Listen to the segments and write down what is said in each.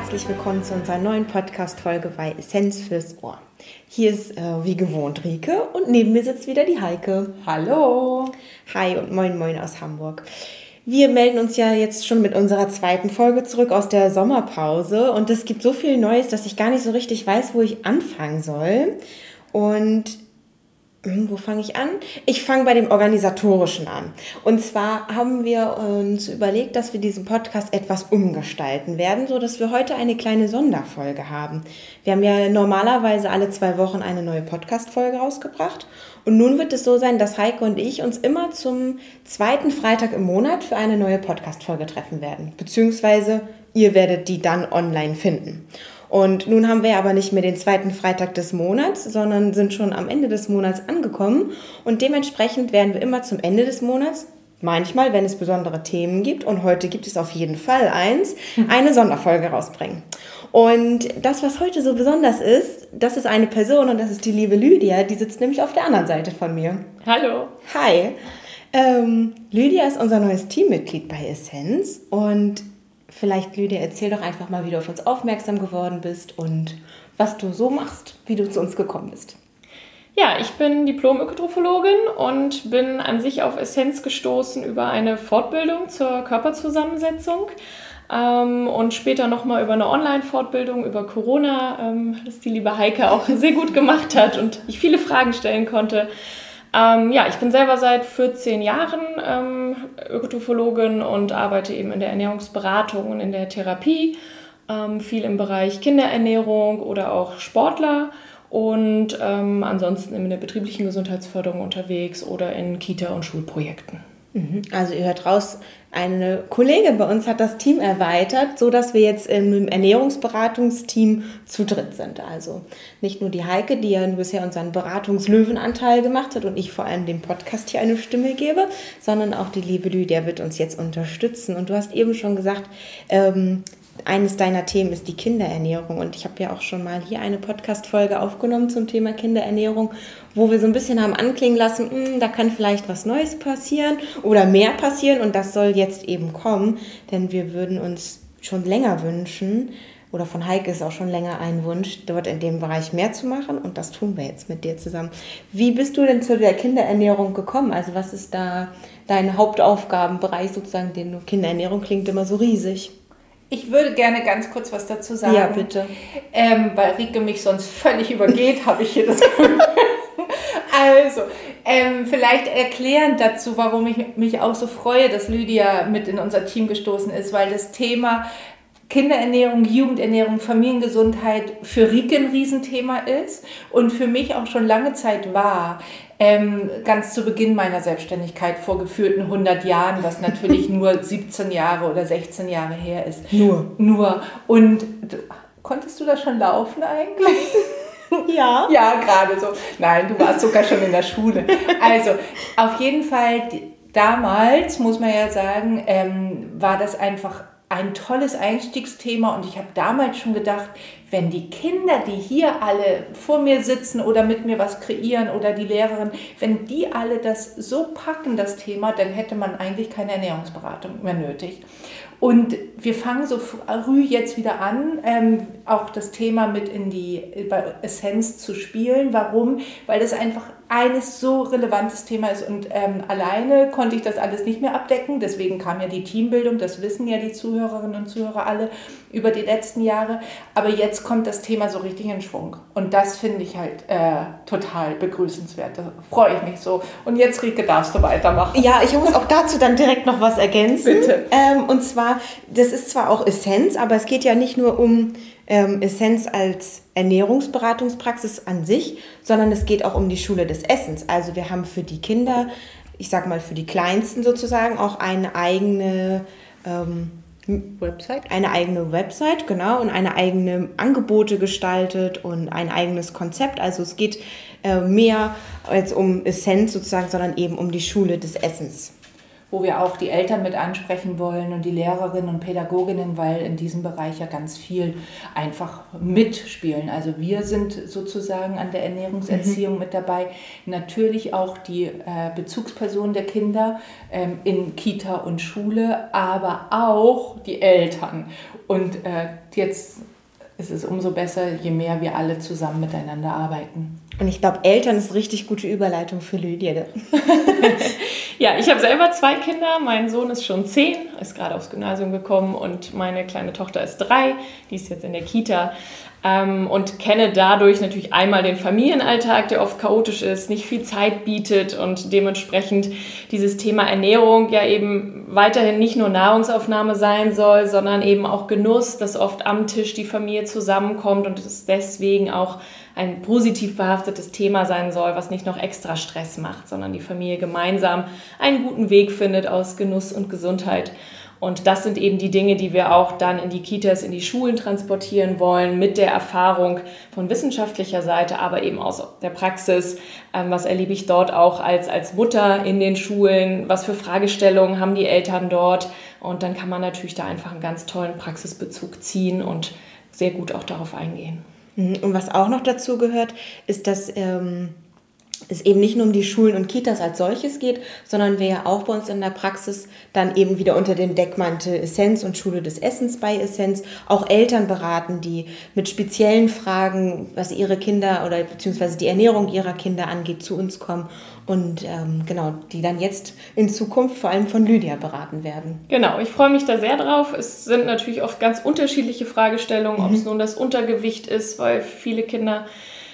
herzlich willkommen zu unserer neuen Podcast-Folge bei Essenz fürs Ohr. Hier ist äh, wie gewohnt Rike und neben mir sitzt wieder die Heike. Hallo. Hi und moin moin aus Hamburg. Wir melden uns ja jetzt schon mit unserer zweiten Folge zurück aus der Sommerpause und es gibt so viel Neues, dass ich gar nicht so richtig weiß, wo ich anfangen soll. Und wo fange ich an? Ich fange bei dem Organisatorischen an. Und zwar haben wir uns überlegt, dass wir diesen Podcast etwas umgestalten werden, so dass wir heute eine kleine Sonderfolge haben. Wir haben ja normalerweise alle zwei Wochen eine neue Podcast-Folge rausgebracht. Und nun wird es so sein, dass Heike und ich uns immer zum zweiten Freitag im Monat für eine neue Podcast-Folge treffen werden. Beziehungsweise ihr werdet die dann online finden. Und nun haben wir aber nicht mehr den zweiten Freitag des Monats, sondern sind schon am Ende des Monats angekommen. Und dementsprechend werden wir immer zum Ende des Monats, manchmal, wenn es besondere Themen gibt, und heute gibt es auf jeden Fall eins, eine Sonderfolge rausbringen. Und das, was heute so besonders ist, das ist eine Person und das ist die liebe Lydia, die sitzt nämlich auf der anderen Seite von mir. Hallo. Hi. Ähm, Lydia ist unser neues Teammitglied bei Essenz und Vielleicht, Lydia, erzähl doch einfach mal, wie du auf uns aufmerksam geworden bist und was du so machst, wie du zu uns gekommen bist. Ja, ich bin Diplom-Ökotrophologin und bin an sich auf Essenz gestoßen über eine Fortbildung zur Körperzusammensetzung ähm, und später nochmal über eine Online-Fortbildung über Corona, ähm, das die liebe Heike auch sehr gut gemacht hat und ich viele Fragen stellen konnte. Ähm, ja, ich bin selber seit 14 Jahren ähm, Ökotrophologin und arbeite eben in der Ernährungsberatung und in der Therapie, ähm, viel im Bereich Kinderernährung oder auch Sportler und ähm, ansonsten in der betrieblichen Gesundheitsförderung unterwegs oder in Kita- und Schulprojekten. Also ihr hört raus, eine Kollegin bei uns hat das Team erweitert, so dass wir jetzt im Ernährungsberatungsteam zu dritt sind. Also nicht nur die Heike, die ja bisher unseren Beratungslöwenanteil gemacht hat und ich vor allem dem Podcast hier eine Stimme gebe, sondern auch die liebe Lydia wird uns jetzt unterstützen. Und du hast eben schon gesagt, ähm, eines deiner Themen ist die Kinderernährung. Und ich habe ja auch schon mal hier eine Podcast-Folge aufgenommen zum Thema Kinderernährung, wo wir so ein bisschen haben anklingen lassen, hm, da kann vielleicht was Neues passieren oder mehr passieren. Und das soll jetzt eben kommen, denn wir würden uns schon länger wünschen, oder von Heike ist auch schon länger ein Wunsch, dort in dem Bereich mehr zu machen. Und das tun wir jetzt mit dir zusammen. Wie bist du denn zu der Kinderernährung gekommen? Also was ist da dein Hauptaufgabenbereich sozusagen, den Kinderernährung klingt immer so riesig? Ich würde gerne ganz kurz was dazu sagen. Ja, bitte. Ähm, weil Rike mich sonst völlig übergeht, habe ich hier das Gefühl. also, ähm, vielleicht erklärend dazu, warum ich mich auch so freue, dass Lydia mit in unser Team gestoßen ist, weil das Thema Kinderernährung, Jugendernährung, Familiengesundheit für Rike ein Riesenthema ist und für mich auch schon lange Zeit war. Ähm, ganz zu Beginn meiner Selbstständigkeit vor gefühlten 100 Jahren, was natürlich nur 17 Jahre oder 16 Jahre her ist. Nur. Nur. Und konntest du das schon laufen eigentlich? Ja. Ja, gerade so. Nein, du warst sogar schon in der Schule. Also, auf jeden Fall, damals, muss man ja sagen, ähm, war das einfach ein tolles Einstiegsthema und ich habe damals schon gedacht, wenn die Kinder, die hier alle vor mir sitzen oder mit mir was kreieren oder die Lehrerin, wenn die alle das so packen, das Thema, dann hätte man eigentlich keine Ernährungsberatung mehr nötig. Und wir fangen so früh jetzt wieder an, ähm, auch das Thema mit in die bei Essenz zu spielen. Warum? Weil das einfach eines so relevantes Thema ist und ähm, alleine konnte ich das alles nicht mehr abdecken. Deswegen kam ja die Teambildung, das wissen ja die Zuhörerinnen und Zuhörer alle über die letzten Jahre. Aber jetzt kommt das Thema so richtig in Schwung und das finde ich halt äh, total begrüßenswert. Da freue ich mich so. Und jetzt, Rike, darfst du weitermachen. Ja, ich muss auch dazu dann direkt noch was ergänzen. Bitte. Ähm, und zwar, das ist zwar auch Essenz, aber es geht ja nicht nur um ähm, Essenz als Ernährungsberatungspraxis an sich, sondern es geht auch um die Schule des Essens. Also wir haben für die Kinder, ich sag mal für die Kleinsten sozusagen, auch eine eigene ähm, Website? Eine eigene Website, genau, und eine eigene Angebote gestaltet und ein eigenes Konzept. Also es geht äh, mehr als um Essenz sozusagen, sondern eben um die Schule des Essens. Wo wir auch die Eltern mit ansprechen wollen und die Lehrerinnen und Pädagoginnen, weil in diesem Bereich ja ganz viel einfach mitspielen. Also wir sind sozusagen an der Ernährungserziehung mhm. mit dabei. Natürlich auch die äh, Bezugspersonen der Kinder ähm, in Kita und Schule, aber auch die Eltern. Und äh, jetzt ist es umso besser, je mehr wir alle zusammen miteinander arbeiten. Und ich glaube, Eltern ist richtig gute Überleitung für Lydia. ja, ich habe selber zwei Kinder. Mein Sohn ist schon zehn, ist gerade aufs Gymnasium gekommen und meine kleine Tochter ist drei, die ist jetzt in der Kita. Ähm, und kenne dadurch natürlich einmal den Familienalltag, der oft chaotisch ist, nicht viel Zeit bietet und dementsprechend dieses Thema Ernährung ja eben weiterhin nicht nur Nahrungsaufnahme sein soll, sondern eben auch Genuss, dass oft am Tisch die Familie zusammenkommt und es deswegen auch ein positiv behaftetes Thema sein soll, was nicht noch extra Stress macht, sondern die Familie gemeinsam einen guten Weg findet aus Genuss und Gesundheit. Und das sind eben die Dinge, die wir auch dann in die Kitas, in die Schulen transportieren wollen, mit der Erfahrung von wissenschaftlicher Seite, aber eben aus der Praxis. Ähm, was erlebe ich dort auch als, als Mutter in den Schulen? Was für Fragestellungen haben die Eltern dort? Und dann kann man natürlich da einfach einen ganz tollen Praxisbezug ziehen und sehr gut auch darauf eingehen. Mhm. Und was auch noch dazu gehört, ist, dass ähm, es eben nicht nur um die Schulen und Kitas als solches geht, sondern wir ja auch bei uns in der Praxis dann eben wieder unter dem Deckmantel Essenz und Schule des Essens bei Essenz auch Eltern beraten, die mit speziellen Fragen, was ihre Kinder oder beziehungsweise die Ernährung ihrer Kinder angeht, zu uns kommen und ähm, genau, die dann jetzt in Zukunft vor allem von Lydia beraten werden. Genau, ich freue mich da sehr drauf. Es sind natürlich oft ganz unterschiedliche Fragestellungen, mhm. ob es nun das Untergewicht ist, weil viele Kinder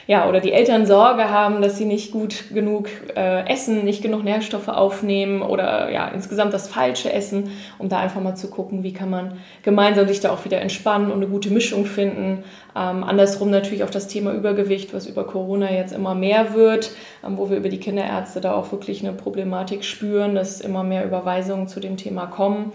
ja, oder die Eltern Sorge haben, dass sie nicht gut genug äh, essen, nicht genug Nährstoffe aufnehmen oder ja, insgesamt das Falsche essen, um da einfach mal zu gucken, wie kann man gemeinsam sich da auch wieder entspannen und eine gute Mischung finden. Ähm, andersrum natürlich auch das Thema Übergewicht, was über Corona jetzt immer mehr wird, ähm, wo wir über die Kinderärzte da auch wirklich eine Problematik spüren, dass immer mehr Überweisungen zu dem Thema kommen.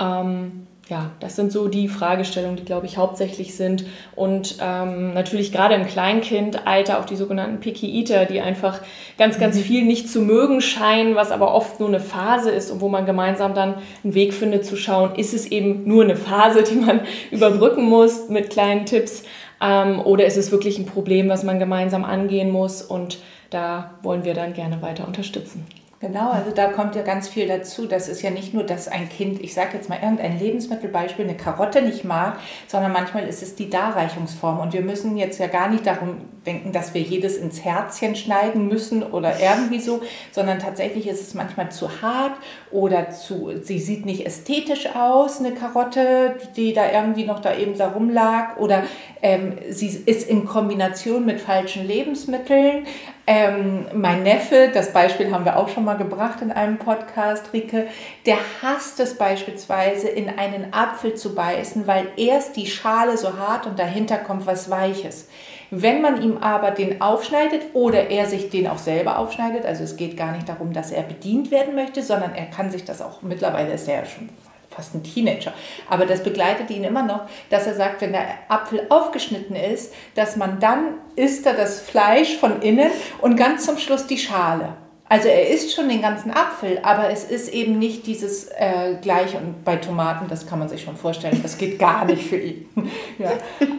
Ähm, ja, das sind so die Fragestellungen, die, glaube ich, hauptsächlich sind. Und ähm, natürlich gerade im Kleinkindalter auch die sogenannten Picky Eater, die einfach ganz, ganz mhm. viel nicht zu mögen scheinen, was aber oft nur eine Phase ist und wo man gemeinsam dann einen Weg findet zu schauen, ist es eben nur eine Phase, die man überbrücken muss mit kleinen Tipps ähm, oder ist es wirklich ein Problem, was man gemeinsam angehen muss und da wollen wir dann gerne weiter unterstützen. Genau, also da kommt ja ganz viel dazu. Das ist ja nicht nur, dass ein Kind, ich sage jetzt mal irgendein Lebensmittelbeispiel, eine Karotte nicht mag, sondern manchmal ist es die Darreichungsform. Und wir müssen jetzt ja gar nicht darum denken, dass wir jedes ins Herzchen schneiden müssen oder irgendwie so, sondern tatsächlich ist es manchmal zu hart oder zu, sie sieht nicht ästhetisch aus, eine Karotte, die da irgendwie noch da eben da rumlag oder ähm, sie ist in Kombination mit falschen Lebensmitteln. Ähm, mein Neffe, das Beispiel haben wir auch schon mal gebracht in einem Podcast, Rike, der hasst es beispielsweise, in einen Apfel zu beißen, weil erst die Schale so hart und dahinter kommt was Weiches. Wenn man ihm aber den aufschneidet oder er sich den auch selber aufschneidet, also es geht gar nicht darum, dass er bedient werden möchte, sondern er kann sich das auch, mittlerweile ist er ja schon fast ein Teenager. Aber das begleitet ihn immer noch, dass er sagt, wenn der Apfel aufgeschnitten ist, dass man dann isst er das Fleisch von innen und ganz zum Schluss die Schale. Also er isst schon den ganzen Apfel, aber es ist eben nicht dieses äh, gleiche. Und bei Tomaten, das kann man sich schon vorstellen, das geht gar nicht für ihn. ja.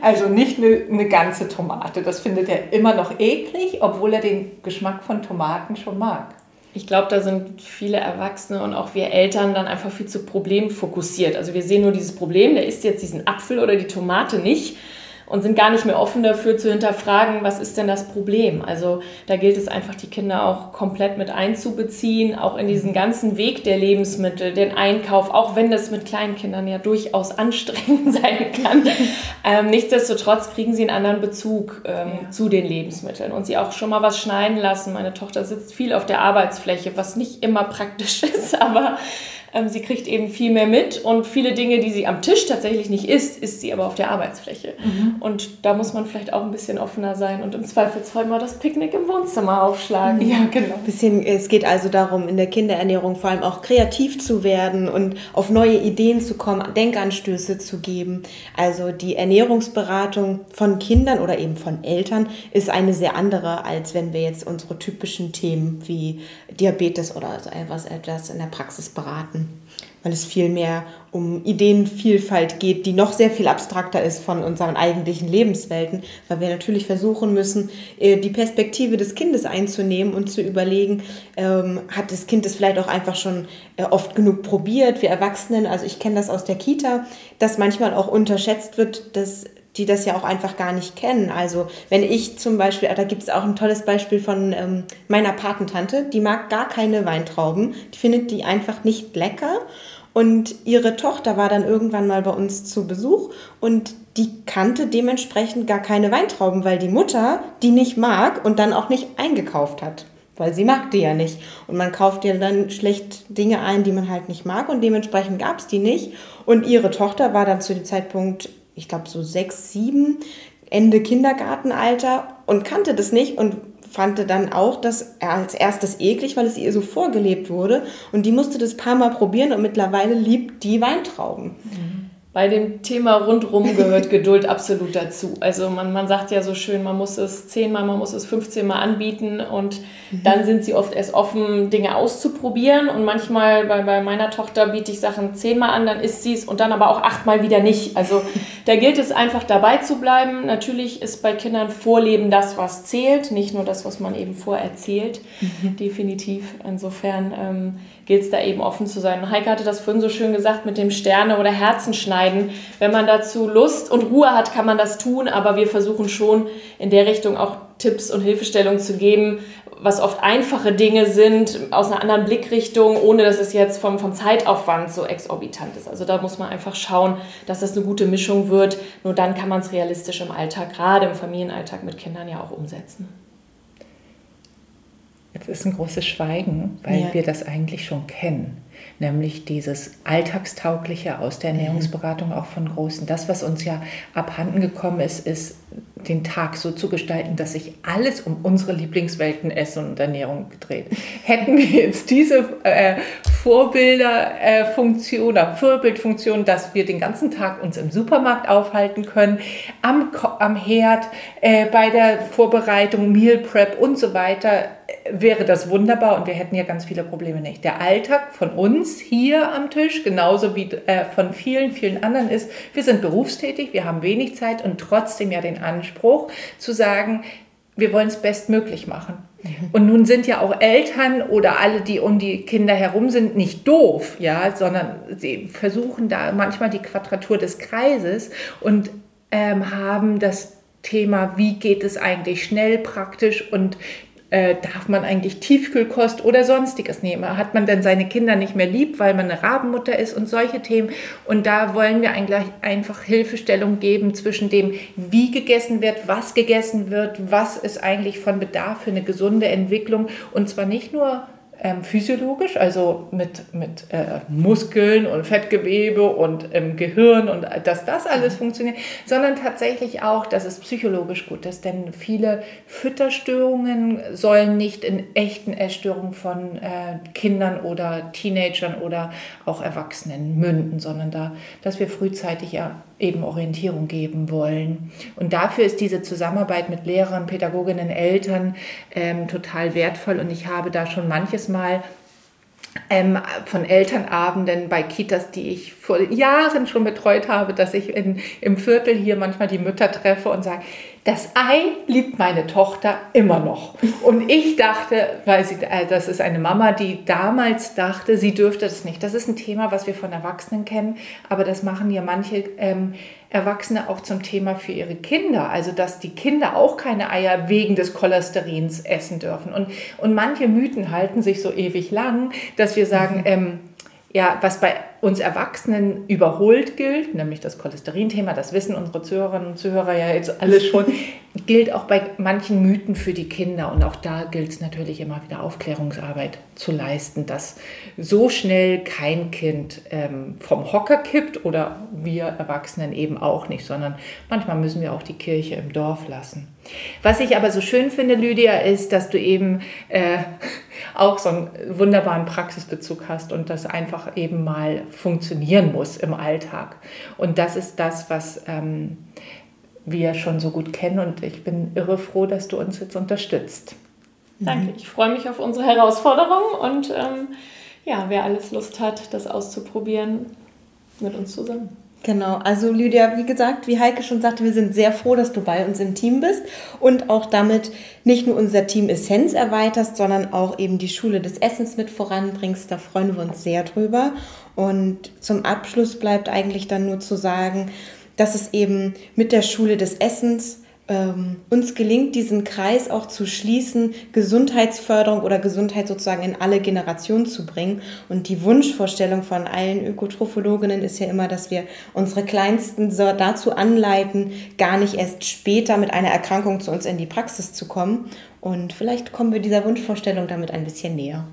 Also nicht eine, eine ganze Tomate. Das findet er immer noch eklig, obwohl er den Geschmack von Tomaten schon mag. Ich glaube, da sind viele Erwachsene und auch wir Eltern dann einfach viel zu problemfokussiert. Also wir sehen nur dieses Problem, der isst jetzt diesen Apfel oder die Tomate nicht und sind gar nicht mehr offen dafür zu hinterfragen, was ist denn das Problem. Also da gilt es einfach, die Kinder auch komplett mit einzubeziehen, auch in diesen ganzen Weg der Lebensmittel, den Einkauf, auch wenn das mit kleinen Kindern ja durchaus anstrengend sein kann. ähm, nichtsdestotrotz kriegen sie einen anderen Bezug ähm, ja. zu den Lebensmitteln und sie auch schon mal was schneiden lassen. Meine Tochter sitzt viel auf der Arbeitsfläche, was nicht immer praktisch ist, aber sie kriegt eben viel mehr mit und viele Dinge, die sie am Tisch tatsächlich nicht isst, isst sie aber auf der Arbeitsfläche. Mhm. Und da muss man vielleicht auch ein bisschen offener sein und im Zweifelsfall mal das Picknick im Wohnzimmer aufschlagen. Ja, genau. Bisschen, es geht also darum, in der Kinderernährung vor allem auch kreativ zu werden und auf neue Ideen zu kommen, Denkanstöße zu geben. Also die Ernährungsberatung von Kindern oder eben von Eltern ist eine sehr andere, als wenn wir jetzt unsere typischen Themen wie Diabetes oder so etwas, etwas in der Praxis beraten weil es viel mehr um Ideenvielfalt geht, die noch sehr viel abstrakter ist von unseren eigentlichen Lebenswelten, weil wir natürlich versuchen müssen, äh, die Perspektive des Kindes einzunehmen und zu überlegen, ähm, hat das Kind es vielleicht auch einfach schon äh, oft genug probiert, wir Erwachsenen, also ich kenne das aus der Kita, dass manchmal auch unterschätzt wird, dass die das ja auch einfach gar nicht kennen. Also wenn ich zum Beispiel, da gibt es auch ein tolles Beispiel von ähm, meiner Patentante, die mag gar keine Weintrauben, die findet die einfach nicht lecker. Und ihre Tochter war dann irgendwann mal bei uns zu Besuch und die kannte dementsprechend gar keine Weintrauben, weil die Mutter die nicht mag und dann auch nicht eingekauft hat. Weil sie mag die ja nicht. Und man kauft ja dann schlecht Dinge ein, die man halt nicht mag und dementsprechend gab es die nicht. Und ihre Tochter war dann zu dem Zeitpunkt ich glaube, so sechs, sieben, Ende Kindergartenalter und kannte das nicht und fand dann auch das als erstes eklig, weil es ihr so vorgelebt wurde. Und die musste das paar Mal probieren und mittlerweile liebt die Weintrauben. Mhm bei dem Thema rundrum gehört Geduld absolut dazu. Also man, man sagt ja so schön, man muss es zehnmal, man muss es 15 Mal anbieten und mhm. dann sind sie oft erst offen, Dinge auszuprobieren. Und manchmal bei, bei meiner Tochter biete ich Sachen zehnmal an, dann isst sie es und dann aber auch achtmal wieder nicht. Also da gilt es einfach dabei zu bleiben. Natürlich ist bei Kindern Vorleben das, was zählt, nicht nur das, was man eben vorerzählt. Mhm. Definitiv. Insofern ähm, gilt es da eben offen zu sein. Heike hatte das vorhin so schön gesagt mit dem Sterne- oder Herzenschneiden. Wenn man dazu Lust und Ruhe hat, kann man das tun, aber wir versuchen schon in der Richtung auch Tipps und Hilfestellungen zu geben, was oft einfache Dinge sind, aus einer anderen Blickrichtung, ohne dass es jetzt vom, vom Zeitaufwand so exorbitant ist. Also da muss man einfach schauen, dass das eine gute Mischung wird. Nur dann kann man es realistisch im Alltag, gerade im Familienalltag mit Kindern ja auch umsetzen. Jetzt ist ein großes Schweigen, weil ja. wir das eigentlich schon kennen. Nämlich dieses Alltagstaugliche aus der mhm. Ernährungsberatung auch von Großen. Das, was uns ja abhanden gekommen ist, ist den Tag so zu gestalten, dass sich alles um unsere Lieblingswelten Essen und Ernährung dreht. Hätten wir jetzt diese äh, Vorbilderfunktion äh, oder Vorbildfunktion, dass wir den ganzen Tag uns im Supermarkt aufhalten können, am, am Herd, äh, bei der Vorbereitung, Meal Prep und so weiter, wäre das wunderbar und wir hätten ja ganz viele Probleme nicht. Der Alltag von uns hier am Tisch, genauso wie äh, von vielen, vielen anderen ist, wir sind berufstätig, wir haben wenig Zeit und trotzdem ja den Anspruch zu sagen, wir wollen es bestmöglich machen. Mhm. Und nun sind ja auch Eltern oder alle, die um die Kinder herum sind, nicht doof, ja, sondern sie versuchen da manchmal die Quadratur des Kreises und ähm, haben das Thema, wie geht es eigentlich schnell, praktisch und äh, darf man eigentlich Tiefkühlkost oder sonstiges nehmen? Hat man denn seine Kinder nicht mehr lieb, weil man eine Rabenmutter ist und solche Themen? Und da wollen wir eigentlich einfach Hilfestellung geben zwischen dem, wie gegessen wird, was gegessen wird, was ist eigentlich von Bedarf für eine gesunde Entwicklung und zwar nicht nur ähm, physiologisch, also mit, mit äh, Muskeln und Fettgewebe und im Gehirn und dass das alles funktioniert, sondern tatsächlich auch, dass es psychologisch gut ist. Denn viele Fütterstörungen sollen nicht in echten Essstörungen von äh, Kindern oder Teenagern oder auch Erwachsenen münden, sondern da, dass wir frühzeitig ja eben Orientierung geben wollen. Und dafür ist diese Zusammenarbeit mit Lehrern, Pädagoginnen, Eltern ähm, total wertvoll. Und ich habe da schon manches Mal ähm, von Elternabenden bei Kitas, die ich vor Jahren schon betreut habe, dass ich in, im Viertel hier manchmal die Mütter treffe und sage, das Ei liebt meine Tochter immer noch. Und ich dachte, weil sie, äh, das ist eine Mama, die damals dachte, sie dürfte das nicht. Das ist ein Thema, was wir von Erwachsenen kennen, aber das machen ja manche ähm, Erwachsene auch zum Thema für ihre Kinder. Also, dass die Kinder auch keine Eier wegen des Cholesterins essen dürfen. Und, und manche Mythen halten sich so ewig lang, dass wir sagen, mhm. ähm, ja, was bei uns Erwachsenen überholt gilt, nämlich das Cholesterinthema, das wissen unsere Zuhörerinnen und Zuhörer ja jetzt alles schon, gilt auch bei manchen Mythen für die Kinder. Und auch da gilt es natürlich immer wieder Aufklärungsarbeit zu leisten, dass so schnell kein Kind ähm, vom Hocker kippt oder wir Erwachsenen eben auch nicht, sondern manchmal müssen wir auch die Kirche im Dorf lassen. Was ich aber so schön finde, Lydia, ist, dass du eben äh, auch so einen wunderbaren Praxisbezug hast und das einfach eben mal funktionieren muss im Alltag. Und das ist das, was ähm, wir schon so gut kennen und ich bin irre froh, dass du uns jetzt unterstützt. Danke, ich freue mich auf unsere Herausforderung und ähm, ja, wer alles Lust hat, das auszuprobieren, mit uns zusammen. Genau, also Lydia, wie gesagt, wie Heike schon sagte, wir sind sehr froh, dass du bei uns im Team bist und auch damit nicht nur unser Team Essenz erweiterst, sondern auch eben die Schule des Essens mit voranbringst. Da freuen wir uns sehr drüber. Und zum Abschluss bleibt eigentlich dann nur zu sagen, dass es eben mit der Schule des Essens ähm, uns gelingt, diesen Kreis auch zu schließen, Gesundheitsförderung oder Gesundheit sozusagen in alle Generationen zu bringen. Und die Wunschvorstellung von allen Ökotrophologinnen ist ja immer, dass wir unsere Kleinsten so dazu anleiten, gar nicht erst später mit einer Erkrankung zu uns in die Praxis zu kommen. Und vielleicht kommen wir dieser Wunschvorstellung damit ein bisschen näher.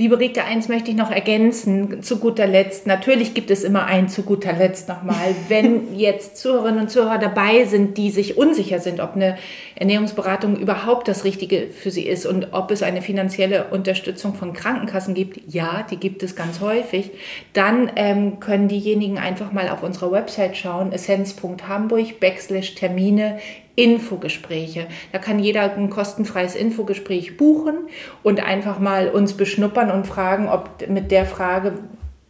Liebe Rike, eins möchte ich noch ergänzen, zu guter Letzt. Natürlich gibt es immer ein zu guter Letzt nochmal. Wenn jetzt Zuhörerinnen und Zuhörer dabei sind, die sich unsicher sind, ob eine Ernährungsberatung überhaupt das Richtige für sie ist und ob es eine finanzielle Unterstützung von Krankenkassen gibt, ja, die gibt es ganz häufig, dann ähm, können diejenigen einfach mal auf unserer Website schauen, essenz.hamburg, backslash Termine Infogespräche. Da kann jeder ein kostenfreies Infogespräch buchen und einfach mal uns beschnuppern und fragen, ob mit der Frage,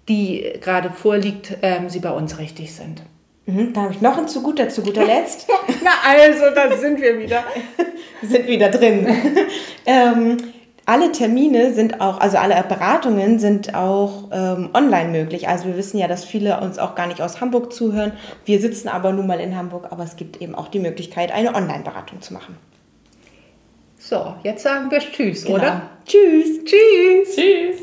die gerade vorliegt, ähm, sie bei uns richtig sind. Mhm, da habe ich noch ein zu guter, zu guter Letzt. Na also, da sind wir wieder. sind wieder drin. ähm, alle Termine sind auch, also alle Beratungen sind auch ähm, online möglich. Also wir wissen ja, dass viele uns auch gar nicht aus Hamburg zuhören. Wir sitzen aber nun mal in Hamburg, aber es gibt eben auch die Möglichkeit, eine Online-Beratung zu machen. So, jetzt sagen wir Tschüss, genau. oder? Tschüss. Tschüss. Tschüss.